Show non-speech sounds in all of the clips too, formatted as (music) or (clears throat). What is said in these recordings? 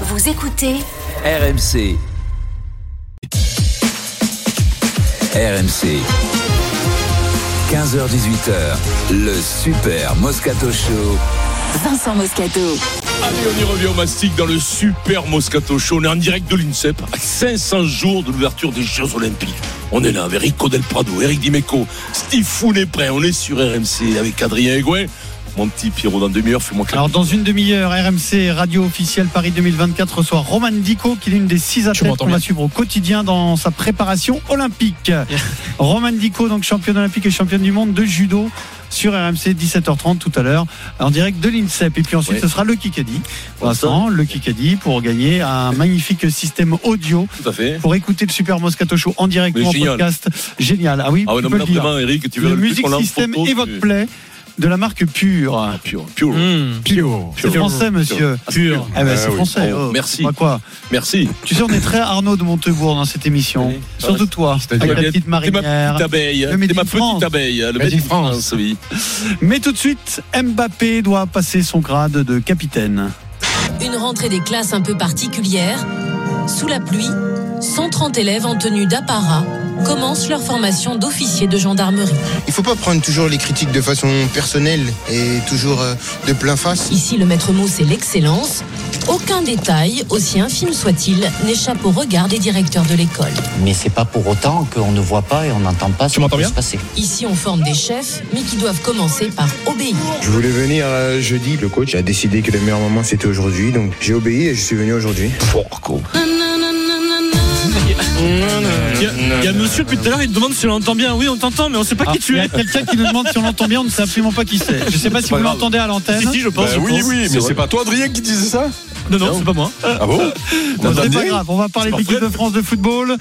Vous écoutez RMC. RMC. 15h18h, le Super Moscato Show. Vincent Moscato. Allez, on y revient au mastic dans le super Moscato Show. On est en direct de l'INSEP à 500 jours de l'ouverture des Jeux Olympiques. On est là avec Rico Del Prado, Eric Dimeco, Steve Foun est prêt. On est sur RMC avec Adrien Egouin. Mon petit Pierrot, dans demi-heure, fais-moi Alors dans une demi-heure, RMC Radio officielle Paris 2024 reçoit Roman Dico, qui est l'une des six athlètes qu'on va suivre au quotidien dans sa préparation olympique. (laughs) Roman Dico, donc championne olympique et championne du monde de judo sur RMC 17h30 tout à l'heure en direct de l'INSEP. Et puis ensuite ce sera le Kikadi. Vincent le Kikadi pour gagner un magnifique système audio Tout à fait. pour écouter le Super Moscato Show en direct ou en podcast. Génial. Ah oui Ah ouais, tu non, peux le dire. Eric, tu veux le Music System photo, tu- Evoque de la marque Pure Pure, pure. Pure c'est français monsieur Ah, c'est pur. eh ben, c'est Ah oui. français Oh, oh. merci. Bah quoi Merci. tu sais on est très Arnaud de Montebourg dans cette émission Oui. surtout toi avec la petite T'es ma marinière petite abeille. Le ma petite France. abeille. Le Made in France, oui. Mais tout de suite, Mbappé doit passer son grade de capitaine. Une rentrée des classes un peu particulière. Sous la pluie, 130 élèves en tenue d'apparat commencent leur formation d'officier de gendarmerie. Il faut pas prendre toujours les critiques de façon personnelle et toujours euh, de plein face. Ici, le maître mot, c'est l'excellence. Aucun détail, aussi infime soit-il, n'échappe au regard des directeurs de l'école. Mais c'est pas pour autant qu'on ne voit pas et on n'entend pas ce qui peut se passer. Ici, on forme des chefs, mais qui doivent commencer par obéir. Je voulais venir euh, jeudi, le coach a décidé que le meilleur moment c'était aujourd'hui, donc j'ai obéi et je suis venu aujourd'hui. A, il y a monsieur depuis tout à l'heure, il demande si on l'entend bien. Oui, on t'entend, mais on sait pas Ah, qui tu il y a es. quelqu'un qui nous demande si on l'entend bien, on ne sait absolument pas qui c'est. Je ne sais pas si vous l'entendez à l'antenne. Si, si, je pense. Bah oui, oui, mais c'est pas toi, Adrien, qui disait ça Non, non, c'est pas moi. Ah bon (laughs) Non, c'est pas grave, on va parler de l'équipe de France de football.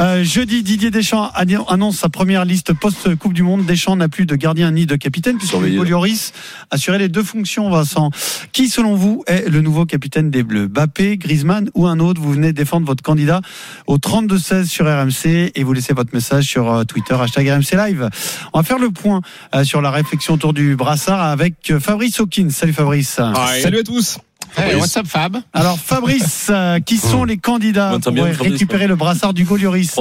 Euh, jeudi, Didier Deschamps annon- annonce sa première liste post-Coupe du Monde. Deschamps n'a plus de gardien ni de capitaine, puisque. Hugo Lloris assurait les deux fonctions, Vincent. Qui, selon vous, est le nouveau capitaine des Bleus? Bappé, Griezmann ou un autre? Vous venez défendre votre candidat au 32-16 sur RMC et vous laissez votre message sur euh, Twitter, hashtag RMC Live. On va faire le point euh, sur la réflexion autour du brassard avec euh, Fabrice Hawkins. Salut Fabrice. Salut à tous. Hey, what's up, Fab Alors Fabrice, euh, qui sont les candidats pour entend bien, Fabrice, récupérer le brassard d'Hugo Lloris.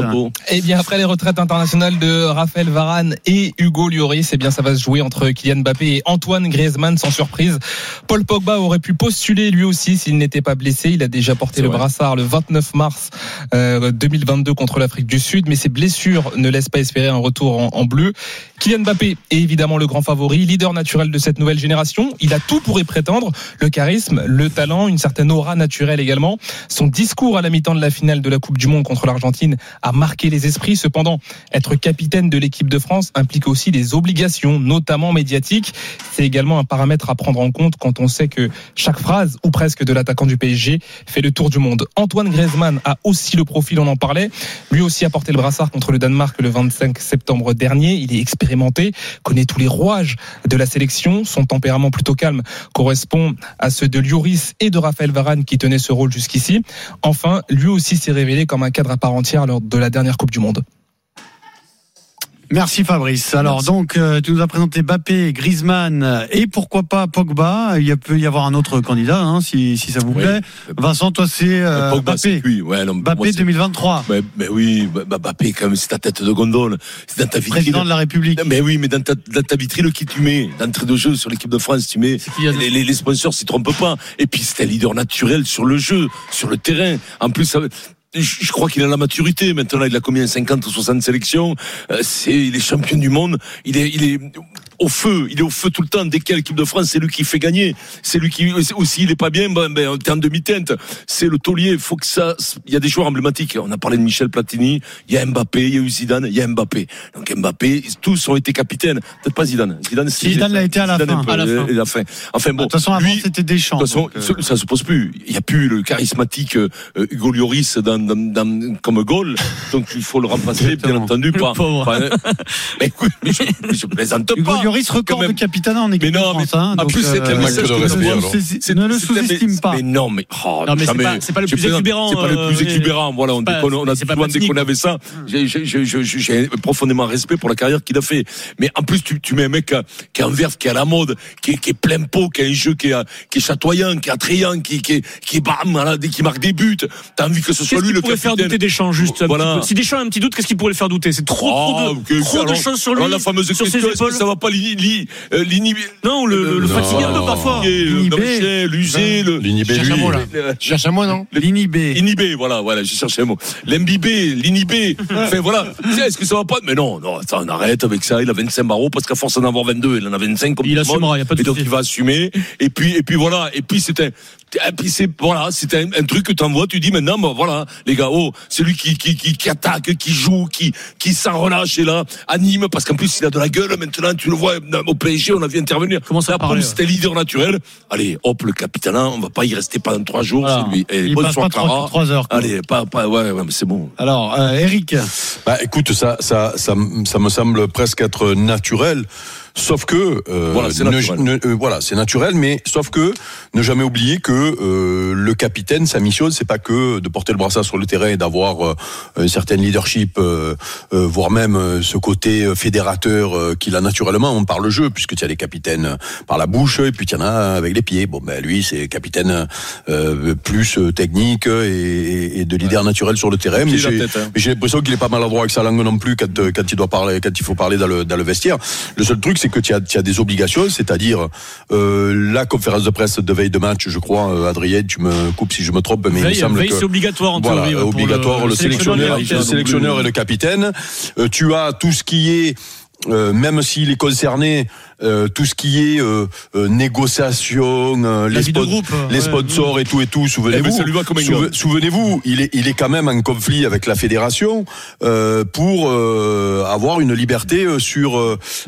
Eh bien, après les retraites internationales de Raphaël Varane et Hugo Lloris, eh bien, ça va se jouer entre Kylian Mbappé et Antoine Griezmann, sans surprise. Paul Pogba aurait pu postuler lui aussi s'il n'était pas blessé. Il a déjà porté le vrai. brassard le 29 mars euh, 2022 contre l'Afrique du Sud, mais ses blessures ne laissent pas espérer un retour en, en bleu. Kylian Mbappé est évidemment le grand favori, leader naturel de cette nouvelle génération. Il a tout pour y prétendre, le charisme, le talent, une certaine aura naturelle également. Son discours à la mi-temps de la finale de la Coupe du Monde contre l'Argentine a marqué les esprits. Cependant, être capitaine de l'équipe de France implique aussi des obligations, notamment médiatiques. C'est également un paramètre à prendre en compte quand on sait que chaque phrase, ou presque, de l'attaquant du PSG fait le tour du monde. Antoine Griezmann a aussi le profil, on en parlait. Lui aussi a porté le brassard contre le Danemark le 25 septembre dernier. Il est connaît tous les rouages de la sélection. Son tempérament plutôt calme correspond à ceux de Lloris et de Raphaël Varane qui tenaient ce rôle jusqu'ici. Enfin, lui aussi s'est révélé comme un cadre à part entière lors de la dernière Coupe du Monde. Merci Fabrice. Alors donc euh, tu nous as présenté Bappé, Griezmann euh, et pourquoi pas Pogba. Il peut y avoir un autre candidat hein, si, si ça vous Oui. plaît. Vincent, toi c'est euh, Pogba, c'est Bappé. lui. Ouais, non, Bappé c'est- 2023, Mais, mais oui, bah, Bappé, quand même, c'est ta tête de gondole. C'est dans ta vitrine. président de la République. Mais oui, mais dans ta, dans ta vitrine, qui tu mets? D'entrée de jeu sur l'équipe de France, tu mets les, les, les sponsors s'y trompent pas. Et puis, c'est un leader naturel sur le jeu, sur le terrain. En plus, ça, je, crois qu'il a la maturité. Maintenant, il a combien? 50 ou 60 sélections. Euh, c'est, il est champion du monde. Il est au feu. Il est au feu tout le temps. Dès qu'il y a l'équipe de France, c'est lui qui fait gagner. C'est lui qui, aussi, il est pas bien, ben, ben, t'es en demi-teinte. C'est le taulier. Il faut que ça, il y a des joueurs emblématiques. On a parlé de Michel Platini. Il y a Mbappé, il y a eu Zidane, il y a Mbappé. Donc Mbappé, tous ont été capitaines. Peut-être pas Zidane. Zidane, c'est- Zidane l'a été à la Zidane fin. pas- À la fin. à la fin. Enfin bon. de toute façon, avant lui, c'était Deschamps. de toute façon, donc, euh, ça- se pose plus. Il n'y a plus le charismatique euh, Hugo Lloris dans, dans, dans- comme goal. Donc il faut le remplacer, bien entendu, par. par- (laughs) mais, mais je, mais je plaisante Hugo pas. Lloris record même. de capitana en équipe Mais non, de France. hein, en donc, plus, c'est euh, un de que respect, je- ne le sous-estime mais- pas. Mais non, mais, oh, Non, mais c'est pas- pas le plus exubérant, C'est pas le euh, plus exubérant. Voilà, on déconne, a souvent déconné quoi. avec ça. J'ai- j'ai- profondément respect pour la carrière qu'il a fait. Mais en plus, tu, mets un mec euh, qui est en verve, qui est à la mode, qui est, qui plein pot, qui a un jeu qui est, qui est chatoyant, qui est attrayant, qui, qui, qui bam, dès qu'il marque des buts. T'as envie que ce soit lui qui le pourrait faire capitaine. douter Deschamps juste un Si Deschamps a un petit doute, qu'est-ce qui pourrait le faire douter? C'est trop, trop, Ah, de, choses sur lui. la fameuse question, ça va pas euh, Non, le, le, le Non, fatiguer un peu parfois. L'inhiber, l'user, le. L'inhibé, Cherche lui. un mot, là. le- Tu cherches un mot, non L'inhibé. Inhibé, voilà, voilà, j'ai cherché un mot. L'imbibé, l'inhibé. Enfin, voilà. Est-ce que ça va pas? Mais non, non, attends, on arrête avec ça. Il a 25 barreaux parce qu'à force d'en avoir 22, il en a 25 comme Il tout le monde. assumera, y a pas de Et donc, il va assumer. Et puis, et puis voilà. Et puis, c'était, et puis c'est, voilà, c'était un, un truc que t'envoies, tu dis maintenant, bah, voilà, les gars, oh, c'est lui qui, qui, qui, qui attaque, qui joue, qui, qui s'en relâche et là, anime, parce qu'en plus, il a de la gueule maintenant, tu le vois, au PSG, on a vu intervenir. Comment ça parler, boum, C'était leader naturel. Allez, hop, le capitaine, on va pas y rester pendant trois jours, Voilà. c'est lui. Et Il passe bonsoir, pas trois- Clara. trois heures, quoi. Allez, pas, pas, ouais, ouais, mais c'est bon. Alors, euh, Eric, Bah, écoute, ça, ça, ça, ça me semble presque être naturel. Sauf que euh, Voilà, c'est ne- naturel. ne- euh, voilà, c'est naturel, mais sauf que ne jamais oublier que euh, le capitaine, sa mission, c'est pas que de porter le brassard sur le terrain et d'avoir euh, un certain leadership, euh, voire même ce côté fédérateur euh, qu'il a naturellement par le jeu, puisque tu as des capitaines par la bouche et puis tu en as avec les pieds. Bon, ben lui, c'est capitaine euh, plus technique et, et- de leader naturel sur le terrain. Mais j'ai hein. l'impression qu'il est pas maladroit avec sa langue non plus quand, quand il doit parler, quand il faut parler dans le, dans le vestiaire. Le seul truc, c'est que tu as, as des obligations, c'est-à-dire euh, la conférence de presse de veille de match, je crois, euh, Adrien, tu me coupes si je me trompe, mais il me semble veille, que c'est obligatoire en voilà, théorie. obligatoire le, sélectionneur, et le le sélectionneur et le capitaine. Euh, tu as tout ce qui est euh, même s'il est concerné, euh, tout ce qui est euh, euh, négociation, euh, les, spon- groupe, les ouais. sponsors et tout et tout, Eh ben, souvenez-vous. comme un Souve-. Souvenez-vous, il est, il est quand même en conflit avec la fédération euh, pour euh, avoir une liberté sur.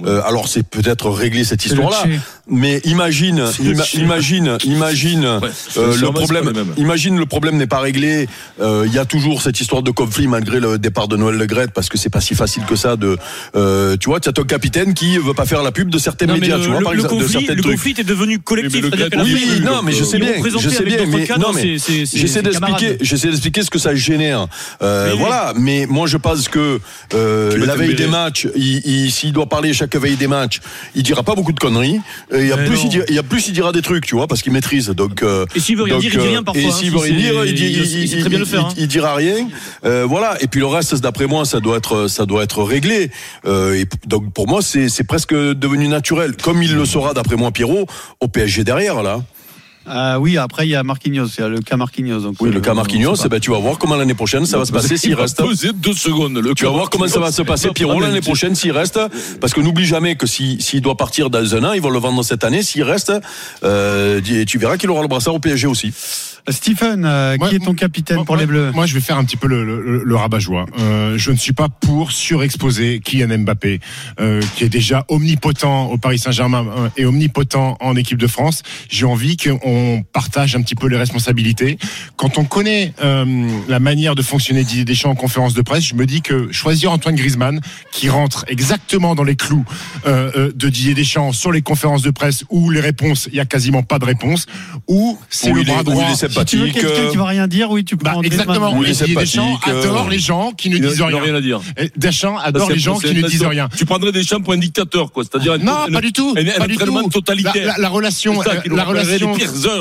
alors c'est peut-être régler cette histoire-là, mais imagine, ima- imagine, imagine Ouais, euh, le problème. Imagine le problème n'est pas réglé. Euh, Il y a toujours cette histoire de conflit malgré le départ de Noël Le Graët parce que c'est pas si facile que ça de. Euh, tu vois, tu as ton capitaine qui veut pas faire la pub de certains Non, mais médias, le, tu vois, le- par le exemple, de conflit, certains le trucs. conflit est devenu collectif. Oui, mais le Oui, non, mais je sais bien, je sais bien, mais non, mais j'essaie d'expliquer, camarades. j'essaie d'expliquer ce que ça génère. Euh, Oui, oui. voilà, mais moi je pense que euh, la veille des matchs, il, il- s'il doit parler chaque veille des matchs, il dira pas beaucoup de conneries. Et il y a plus, il, dira, il y a plus, il dira des trucs, tu vois, parce qu'il maîtrise. Donc, euh, Et s'il veut rien dire, il dit rien euh, parfois, Et hein, s'il si veut rien dire, il, très bien le faire, hein. il- dira rien. Euh, voilà. Et puis le reste, d'après moi, ça doit être, ça doit être réglé. Euh, et donc pour moi, c'est presque devenu naturel, comme il le sera d'après moi, Pierrot, au PSG derrière là. Euh, oui, après il y a Marquinhos, il y a le cas Marquinhos. Donc, Oui, le euh, cas Marquinhos, eh ben, tu vas voir comment l'année prochaine ça va se passer s'il reste. deux secondes. Le Tu vas voir comment ça va se passer, Pierrot, l'année prochaine, s'il reste. Parce que n'oublie jamais que si- s'il doit partir dans un an, ils vont le vendre cette année. S'il reste, euh, tu verras qu'il aura le brassard au PSG aussi. Stephen, euh, Moi- qui est ton capitaine moi- pour moi- les Bleus Moi, je vais faire un petit peu le, le, le rabat-joie. Euh, je ne suis pas pour surexposer Kylian Mbappé, euh, qui est déjà omnipotent au Paris Saint-Germain euh, et omnipotent en équipe de France. J'ai envie qu'on partage un petit peu les responsabilités. Quand on connaît euh, la manière de fonctionner Didier Deschamps en conférence de presse, je me dis que choisir Antoine Griezmann, qui rentre exactement dans les clous euh, de Didier Deschamps sur les conférences de presse où les réponses, il y a quasiment pas de réponse, ou c'est Où le bras où droit. Est Si tu veux sympathique. quelqu'un euh, qui va rien dire, oui, tu prends Bah, exactement. Oui, Deschamps sympathique, euh, adore les gens qui ne Il disent rien. rien à dire. Et Deschamps adore les gens qui ne disent rien. Tu prendrais des champs pour un dictateur, quoi. C'est-à-dire Non, pas du tout. Un, un pas du entraînement tout. totalitaire. La, la- la relation, la relation,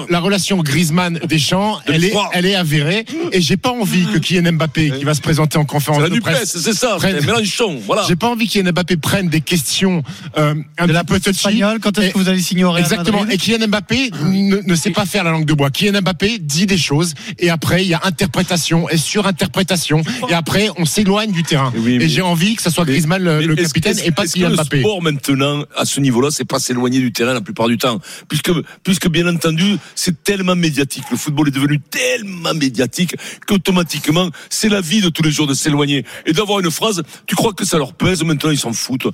la relation Griezmann Deschamps, De elle est, elle est avérée. Et j'ai pas envie que Kylian Mbappé, qui va se présenter en conférence la de presse, c'est ça. Mélenchon, voilà. j'ai pas envie que Kylian Mbappé prenne des questions euh, un de la petit peu touchy. quand est-ce que vous allez signer au Real Exactement. Et Kylian Mbappé ne, ne sait pas faire la langue de bois. Kylian Mbappé dit des choses et après il y a interprétation et surinterprétation et après on s'éloigne du terrain. Oui, mais- et j'ai envie que ça soit Mais- Griezmann le, mais le est-ce- capitaine et pas Kylian que Mbappé. Le sport maintenant, à ce niveau-là, c'est pas s'éloigner du terrain la plupart du temps, puisque puisque bien entendu, c'est tellement médiatique. Le football est devenu tellement médiatique qu'automatiquement, c'est la vie de tous les jours de s'éloigner et d'avoir une phrase. Tu crois que ça leur pèse? Maintenant, ils s'en foutent.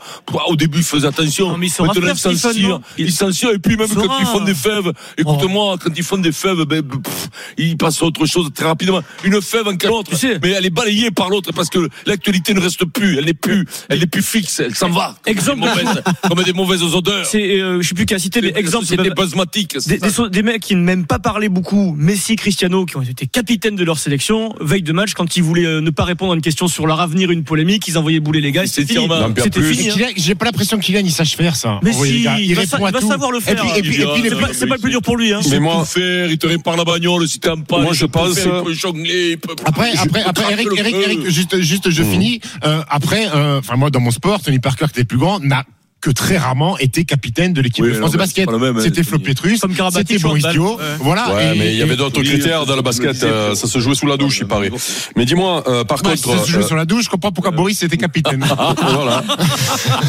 Au début, ils faisaient attention. Non, mais ils Maintenant, ils s'en tirent. Ils s'en tirent. Et puis même quand ils font des fèves, écoute-moi, quand ils font des fèves, ben, pff, il passe à autre chose très rapidement. Une fève en l'autre, Tu sais- mais elle est balayée par l'autre parce que l'actualité ne reste plus, elle n'est plus, elle n'est plus fixe, elle s'en va. Comme Exemple. des mauvaises, comme des mauvaises odeurs. C'est, euh, je sais plus qui a cité, mais exemple, c'est des basmatiques. des, des, so- des mecs qui ne m'aiment pas parler beaucoup, Messi, Cristiano, qui ont été capitaines de leur sélection, veille de match, quand ils voulaient euh, ne pas répondre à une question sur leur avenir, une polémique, ils envoyaient bouler les gars, c'était fini. Hein. J'ai pas l'impression que Kylian il sache faire ça. Mais si, il, va, sa- il savoir le faire. Et puis, et puis, c'est pas, le plus dur pour lui. Hein. Mais moi- faire, il te répare la bagnole si t'aimes pas. Moi, je pense- faire, il peut jongler, il peut- Après, après, après, Eric, Eric. Eric, juste, juste, je Mmh. finis. Euh, après, euh, enfin moi, dans mon sport, Tony Parker, qui était plus grand, n'a que très rarement été capitaine de l'équipe Oui, de France de basket. C'était Flo Karabatic, c'était Boris. Dio. Ouais. Voilà. Ouais, et- mais il y avait d'autres oui, critères dans le basket. ça, euh, Ça se jouait sous la douche, il paraît. Mais dis-moi, euh, par Ouais, contre, ça se euh, sur la douche, je comprends pourquoi Boris était capitaine. (laughs) voilà.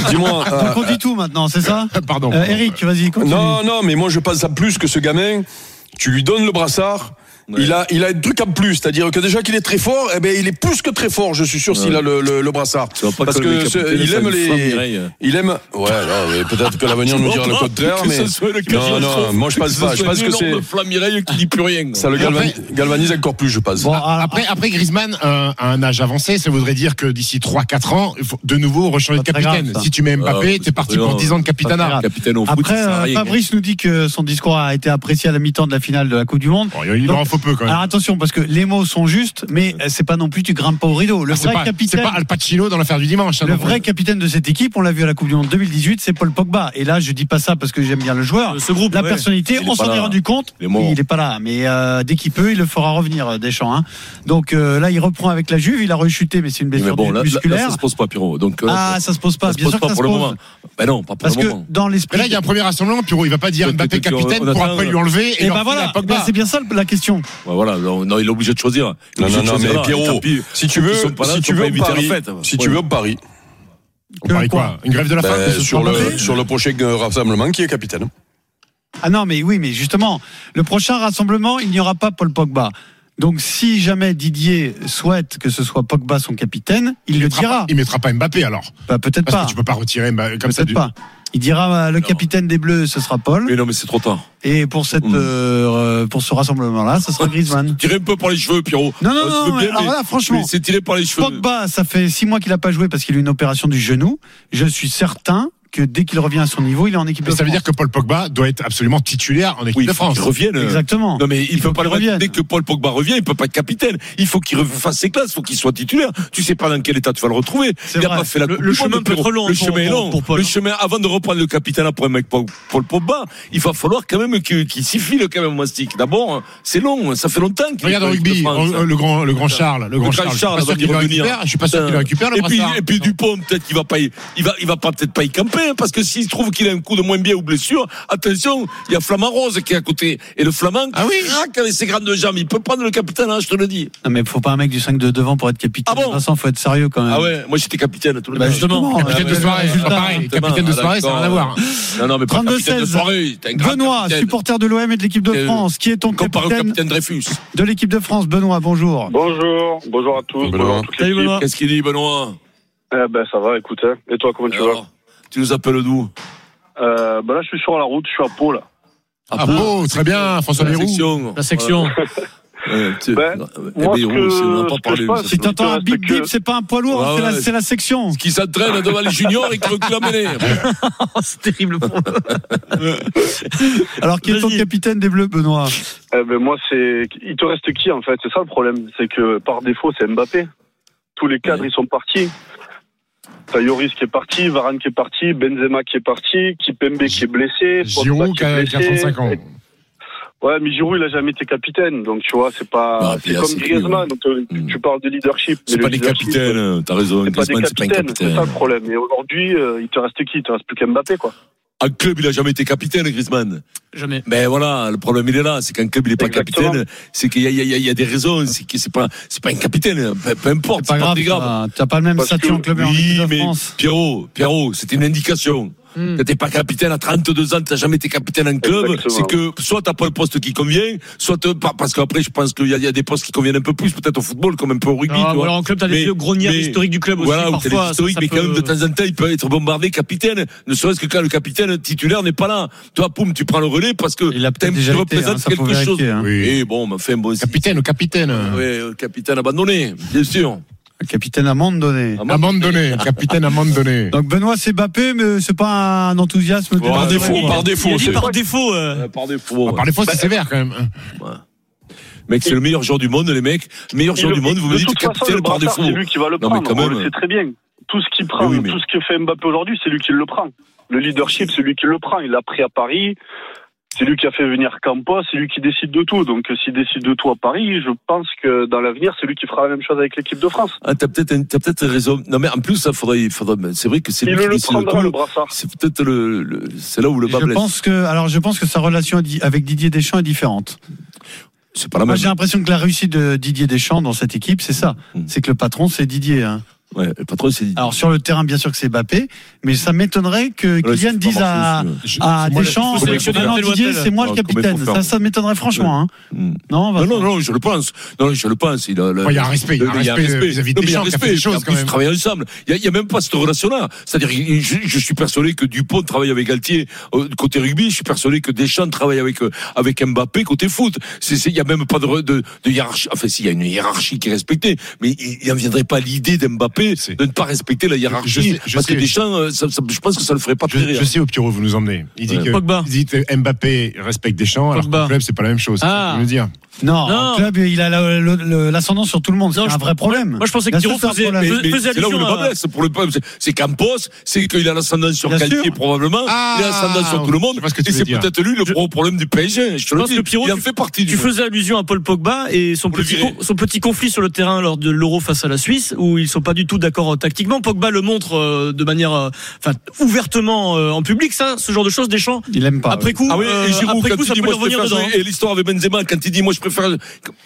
Dis-moi. (laughs) euh, on dit tout maintenant, c'est ça (laughs) Pardon. Euh, Eric, vas-y, continue. Non, non, mais moi je pense à plus que ce gamin. Tu lui donnes le brassard. Il a, il a un truc en plus, c'est-à-dire que déjà qu'il est très fort, eh ben il est plus que très fort, je suis sûr, s'il a le, le, le brassard. Parce que ce- il aime les, Mireille. il aime, ouais, peut-être que l'avenir (laughs) nous dira le contraire, mais le non, non, moi je pense pas, je pense que c'est, flamme Mireille qui dit plus rien. ça le galvani- galvanise encore plus, je pense. Bon, alors, Après, après Griezmann, euh, à un âge avancé, ça voudrait dire que d'ici 3-4 ans, il faut de nouveau rechanger de capitaine. grave, si tu mets Mbappé, t'es parti pour grave. 10 ans de foot, Après, euh. Fabrice nous dit que son discours a été apprécié à la mi-temps de la finale de la Coupe du Monde. Bon, il en faut peu quand même. Alors attention, parce que les mots sont justes, mais euh, c'est pas non plus tu grimpes pas au rideau. Le Ah, vrai pas, c'est capitaine, pas Al Pacino dans l'affaire du dimanche. hein, le vrai capitaine de cette équipe, on l'a vu à la Coupe du Monde 2018, c'est Paul Pogba. Et là, je dis pas ça parce que j'aime bien le joueur. Ce groupe, La ouais. personnalité, Il on s'en est rendu compte. Il est mort. Il est pas là, mais euh, dès qu'il peut, il le fera revenir euh, Deschamps. Hein. Donc euh, là, il reprend avec la Juve. Il a rechuté, mais c'est une Mais blessure bon, là, là, musculaire. là, ça se pose pas, Pierrot. Donc, euh, ah, ça se pose pas. ça se pose sûr pas que ça pour se le moment. Ben non, pas pour Parce le que moment. dans Mais l'esprit. là, il y a un premier rassemblement, Puro. Il va pas dire Mbappé capitaine pour après lui euh, enlever et Et ben voilà, Pogba. Ben, c'est bien ça la question. Ouais, voilà, non, non, il est obligé de choisir. Il est Non, non, de non, choisir, mais Pierrot, si tu veux, là, si tu veux, fête. Si Ouais. tu veux, on parie. On parie quoi Une grève de la faim Ben, ce sur le, sur le prochain euh, rassemblement, qui est capitaine. Ah non, mais oui, mais justement, le prochain rassemblement, il n'y aura pas Paul Pogba. Donc, si jamais Didier souhaite que ce soit Pogba son capitaine, il, le mettra dira. pas- Il mettra pas Mbappé alors. Bah, peut-être Parce pas. que tu peux pas retirer Mbappé comme ça. Peut-être du- pas. Il dira euh, le capitaine des Bleus, ce sera Paul. Mais non, mais c'est trop tard. Et pour cette, Mm. euh, pour ce rassemblement-là, ce sera Griezmann. (laughs) Tirez un peu par les cheveux, Pierrot. Non, non, Euh, non, bien, alors là, franchement, c'est tiré par les cheveux. Pogba, ça fait six mois qu'il n'a pas joué parce qu'il a eu une opération du genou. Je suis certain que dès qu'il revient à son niveau, il est en équipe Mais de ça veut France. dire que Paul Pogba doit être absolument titulaire en équipe Oui, de il France. revienne. Exactement. Non mais il, Il peut faut pas le revienne. Dès que Paul Pogba revient, il peut pas être capitaine. Il faut qu'il refasse ses classes, il faut qu'il soit titulaire. Tu sais pas dans quel état tu vas le retrouver. Il a vrai. pas fait la Le- chemin peut être long Le pour- chemin est long. pour Paul. Le chemin avant de reprendre le capitaine pour un mec Paul Pogba, il va falloir quand même qu'il s'y file quand même Mastic. D'abord, c'est long, ça fait longtemps qu'il Regarde en rugby, France. euh, le grand, le grand Charles, le grand Charles. Je suis pas va sûr qu'il revenir. récupère. Je suis pas sûr qu'il le récupère le et puis, et puis Dupont, peut-être qu'il va pas, y- il va, il va pas peut-être pas y camper, hein, parce que s'il trouve qu'il a un coup de moins bien ou blessure, attention, il y a Flamand Rose qui est à côté. Et le Flamand, Ah oui. craque avec ses grandes jambes, il peut prendre le capitaine, hein, je te le dis. Non, mais faut pas un mec du 5 de devant pour être capitaine. Ah bon Vincent, faut être sérieux quand même. Ah ouais, moi j'étais capitaine tout le Bah temps. justement, Capitaine de soirée, c'est pareil. Capitaine de Ah, soirée, ça n'a rien à voir. Non, non, mais pas 32 capitaine de 16. soirée. t'es un grand Benoît, capitaine. supporter de l'OM et de l'équipe de France, qui est ton capitaine capitaine Dreyfus. de l'équipe de France. Benoît, bonjour. Bonjour, bonjour à tous. Benoît. Bonjour. Benoît. Qu'est-ce qu'il dit, Benoît? Eh ben ça va, écoute. hein. Et toi, comment tu Alors, Tu nous appelles d'où euh, Ben là, je suis sur la route, je suis à Pau là. Ah bon, très bien, François La section. La section. (laughs) Ouais, tu- Ben, eh moi, que- on n'a pas parlé. Si t'entends un bip que- bip, c'est pas un poids lourd, Ouais, c'est la- la section. Qui s'entraîne devant les juniors et qui recule la mêlée. Oh, c'est terrible pour (laughs) Alors, qui est ton capitaine des Bleus, Benoît Eh ben moi, c'est. Il te reste qui en fait? C'est ça le problème. C'est que par défaut, c'est Mbappé. Tous les cadres, ils sont partis. T'as Yoris qui est parti, Varane qui est parti, Benzema qui est parti, Kipembe qui est blessé, Giroud qui a qui a blessé. 35 ans. Ouais, mais Giroud, il a jamais été capitaine. Donc, tu vois, c'est pas. Ah, puis c'est comme Griezmann. Donc, euh, Mm. tu parles de leadership. C'est mais pas le des capitaines, t'as raison. C'est pas des Griezmann, c'est pas un capitaines, c'est ça le capitaine. problème. Et aujourd'hui, euh, il te reste qui? Il te reste plus qu'Mbappé, quoi. En club, il a jamais été capitaine, Griezmann. Jamais. Mais voilà, le problème il est là, c'est qu'en club il est pas Exactement. capitaine, c'est qu'il y a, il y, a, il y a des raisons, c'est que c'est pas, c'est pas un capitaine, peu, peu importe, C'est pas grave, très grave. t'as- pas le même statut que- en club en Oui, de mais France. Pierrot, Pierrot, c'était une indication. Quand t'es pas capitaine à 32 ans, t'as jamais été capitaine en club, c'est que soit t'as pas le poste qui convient, soit t'as- pas- parce qu'après je pense qu'il y, a- il y a des postes qui conviennent un peu plus, peut-être au football comme un peu au rugby. Ah, tu ou vois. alors en club, t'as des Mais- vieux grognards mais- historiques du club aussi. Voilà, des parfois, ça- historiques, ça mais quand même de peut- temps en temps, il peut être bombardé capitaine, ne serait-ce que quand le capitaine titulaire n'est pas là. Toi, poum, tu prends le relais parce que Il a peut-être t'aimes- déjà tu été, représentes hein, ça faut quelque chose. hein. Oui. Et bon, mais enfin, bon, Capitaine, capitaine. Ouais, euh, capitaine abandonné, bien sûr. Capitaine Amande donné. Abandonné, capitaine abandonné. (laughs) Donc Benoît c'est Bappé, mais c'est pas un enthousiasme. Par défaut, par défaut. C'est- par défaut. euh, Euh, Par défaut. Par défaut, c'est sévère quand même. Mec, c'est le meilleur joueur du monde, les mecs. Meilleur Et joueur le- du monde, vous me dites capitaine le par défaut. C'est lui qui va le Non, mais prendre. quand On même. le sait très bien. Tout ce qu'il prend, Mais oui, mais- tout ce que fait Mbappé aujourd'hui, c'est lui qui le prend. Le leadership, c'est lui qui le prend. Il l'a pris à Paris. C'est lui qui a fait venir Campos, c'est lui qui décide de tout. Donc s'il décide de tout à Paris, je pense que dans l'avenir, c'est lui qui fera la même chose avec l'équipe de France. Ah, t'as peut-être, t'as peut-être raison. Non, mais en plus, ça faudrait, il faudrait, c'est vrai que c'est lui qui le décide de prendra, tout. le brassard. C'est peut-être le, le- c'est là où le bas Je blesse. pense que, alors je pense que sa relation avec Didier Deschamps est différente. C'est pas la Moi même. j'ai l'impression que la réussite de Didier Deschamps dans cette équipe, c'est ça. Mm. C'est que le patron c'est Didier. hein. Ouais, le patron, c'est Alors sur le terrain, bien sûr que c'est Bappé, mais ça m'étonnerait que Ouais, Kylian dise pas à, Je- à Deschamps, Didier, c'est moi le capitaine. Ça, ça m'étonnerait franchement. Hein. Non, Non, non, non, je le pense. Non, je le pense. Il a, le- Ouais, il y a un respect, il y a un respect vis-à-vis de mais il y Deschamps travaillent ensemble. Il y a, même pas cette relation-là. C'est-à-dire, je, je suis persuadé que Dupont travaille avec Galtier euh, côté rugby. Je suis persuadé que Deschamps travaille avec euh, avec Mbappé côté foot. Il y a même pas de, re- de, de hiérarchie. Enfin, s'il y a une hiérarchie qui est respectée, mais il n'en viendrait pas l'idée d'Mbappé De ne pas respecter la hiérarchie. Je sais- je parce sais. que Deschamps, euh, ça, ça- je pense que ça le ferait pas Je, très rire. je sais où Pierrot vous nous emmenez. Il dit Ouais. que Pogba. il dit que Mbappé respecte Deschamps, alors Pogba. qu'au club c'est pas la même chose. Ah. que veux dire. Non, Non. le club, il a la- le- le- l'ascendant sur tout le monde. C'est un je- vrai problème. Moi, je pensais que un faisait, problème. faisait- c'est là où le bas blesse pour le peuple. C'est- Campos, c'est qu'il a l'ascendant sur Galtier probablement. Ah, il a l'ascendant sur tout le monde. que Et c'est peut-être lui le gros problème du PSG. Je te le pense dis. que Pierrot, il en tu- fait partie. Tu du faisais allusion à Paul Pogba et le son petit conflit sur le terrain lors de l'Euro face à la Suisse, où ils sont pas du tout d'accord euh, tactiquement. Pogba le montre euh, de manière, euh, enfin, ouvertement euh, en public, ça, ce genre de choses, Deschamps. Il aime pas. Après coup, Ah oui, et Giroud, après quand coup, il ça dit peut moi lui je revenir préfère dedans. jouer- et l'histoire avec Benzema, quand il dit moi je préfère,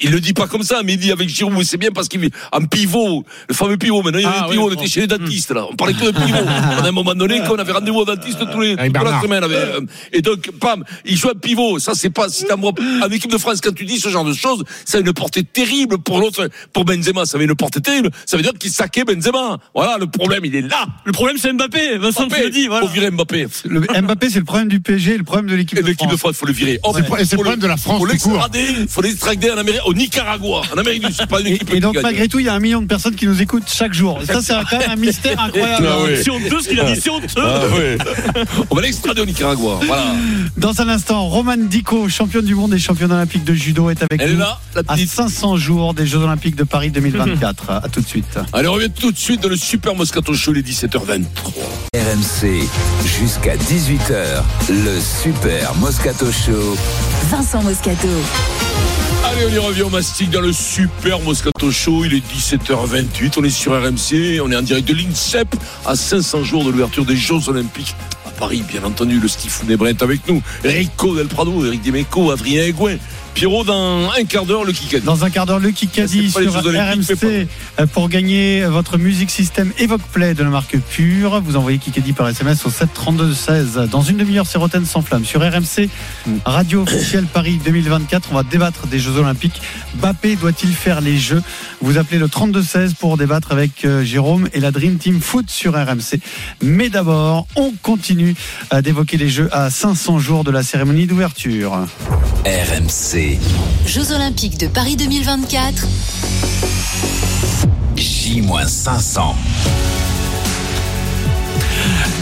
il le dit pas comme ça, mais il dit avec Giroud, c'est bien parce qu'il est en pivot, le fameux pivot. Maintenant il y a Ah, des pivots, on était chez les dentistes là, on parlait que de (laughs) pivot. à un moment donné, qu'on avait rendez-vous au dentiste tous les toute la semaine. avec, euh, et donc, pam, il joue à pivot. Ça c'est pas si t'as moi en équipe de France quand tu dis ce genre de choses, ça a une portée terrible pour l'autre, pour Benzema, ça avait une portée terrible. Ça veut dire qu'il saquait Benzema. Voilà, le problème il est là. Le problème, c'est Mbappé. Vincent tu Mbappé, le dit. Voilà. Faut virer Mbappé. Le Mbappé, c'est le problème du PSG et le problème de l'équipe Et de l'équipe de France. France, faut le virer. Oh, C'est le pro- et c'est le faut problème de la France Faut l'extrader, faut l'extrader en Amérique, au Nicaragua, en Amérique du Sud, pas une Et, équipe et donc malgré tout, il y a un million de personnes qui nous écoutent chaque jour. Ça, c'est quand même un mystère incroyable. Ah ouais. Ce qu'il a dit. Ah ouais. On va l'extrader au Nicaragua. Voilà. Dans un instant, Roman Dico, championne du monde et championne olympique de judo, est avec Elle est nous là, la à petite. 500 jours des Jeux Olympiques de Paris 2024. à tout de suite. Allez, on revient tout de suite dans le Super Moscato Show, les 17h23. RMC, jusqu'à 18h, le Super Moscato Show. Vincent Moscato. Allez, on y revient au mastic dans le Super Moscato Show. Il est 17h28. On est sur RMC. On est en direct de l'INSEP à 500 jours de l'ouverture des Jeux Olympiques. À Paris, bien entendu, le Stifounet Brent avec nous. Rico Del Prado, Eric Dimeco, Adrien Aigouin. Pierrot, dans un quart d'heure, le Kikadi. Dans un quart d'heure, le Kikadi sur RMC euh, pour gagner votre musique système Evoque Play de la marque Pure. Vous envoyez Kikadi par SMS au 7 32 16. Dans une demi-heure, c'est Roten sans flamme. Sur RMC, radio officielle Paris 2024, on va débattre des Jeux Olympiques. Bappé doit-il faire les Jeux? Vous appelez le 32 16 pour débattre avec euh, Jérôme et la Dream Team Foot sur RMC. Mais d'abord, on continue à d'évoquer les Jeux à 500 jours de la cérémonie d'ouverture. RMC, Jeux Olympiques de Paris 2024. J-500.